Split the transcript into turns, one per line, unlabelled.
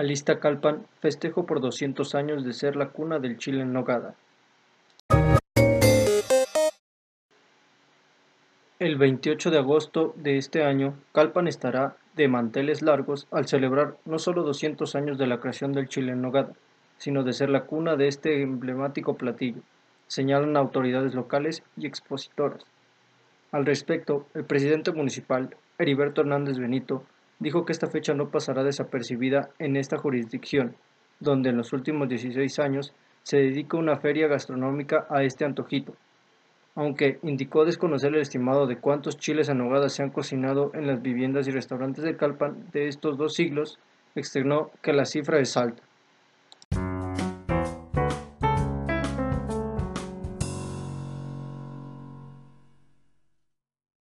Alista Calpan festejo por 200 años de ser la cuna del chile en nogada. El 28 de agosto de este año, Calpan estará de manteles largos al celebrar no solo 200 años de la creación del chile en nogada, sino de ser la cuna de este emblemático platillo, señalan autoridades locales y expositoras. Al respecto, el presidente municipal, Heriberto Hernández Benito, dijo que esta fecha no pasará desapercibida en esta jurisdicción, donde en los últimos 16 años se dedica una feria gastronómica a este antojito, aunque indicó desconocer el estimado de cuántos chiles en se han cocinado en las viviendas y restaurantes de Calpan de estos dos siglos, externó que la cifra es alta.